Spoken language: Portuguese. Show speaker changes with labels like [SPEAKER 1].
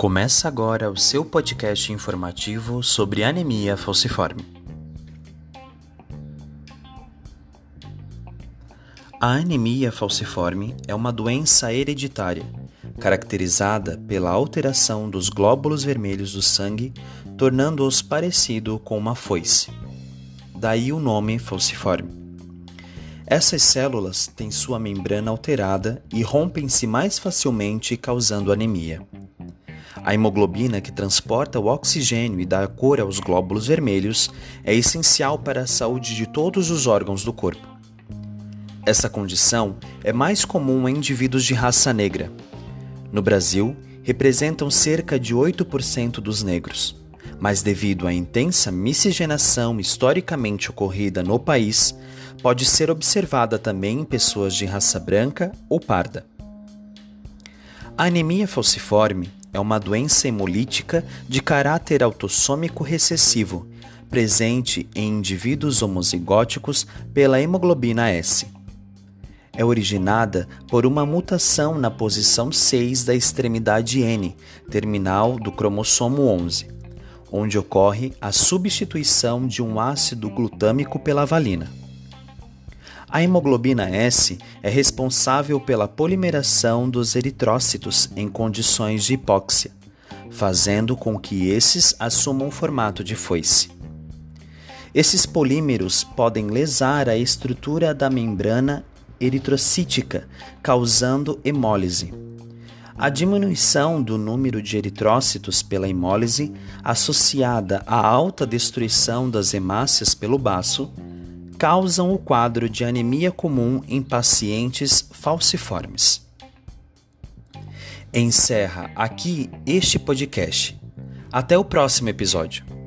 [SPEAKER 1] Começa agora o seu podcast informativo sobre anemia falciforme. A anemia falciforme é uma doença hereditária, caracterizada pela alteração dos glóbulos vermelhos do sangue, tornando-os parecido com uma foice. Daí o nome falciforme. Essas células têm sua membrana alterada e rompem-se mais facilmente, causando anemia. A hemoglobina, que transporta o oxigênio e dá cor aos glóbulos vermelhos, é essencial para a saúde de todos os órgãos do corpo. Essa condição é mais comum em indivíduos de raça negra. No Brasil, representam cerca de 8% dos negros, mas devido à intensa miscigenação historicamente ocorrida no país, pode ser observada também em pessoas de raça branca ou parda. A anemia falciforme é uma doença hemolítica de caráter autossômico recessivo, presente em indivíduos homozigóticos pela hemoglobina S. É originada por uma mutação na posição 6 da extremidade N, terminal do cromossomo 11, onde ocorre a substituição de um ácido glutâmico pela valina. A hemoglobina S é responsável pela polimeração dos eritrócitos em condições de hipóxia, fazendo com que esses assumam formato de foice. Esses polímeros podem lesar a estrutura da membrana eritrocítica, causando hemólise. A diminuição do número de eritrócitos pela hemólise, associada à alta destruição das hemácias pelo baço, causam o quadro de anemia comum em pacientes falciformes. Encerra aqui este podcast. Até o próximo episódio.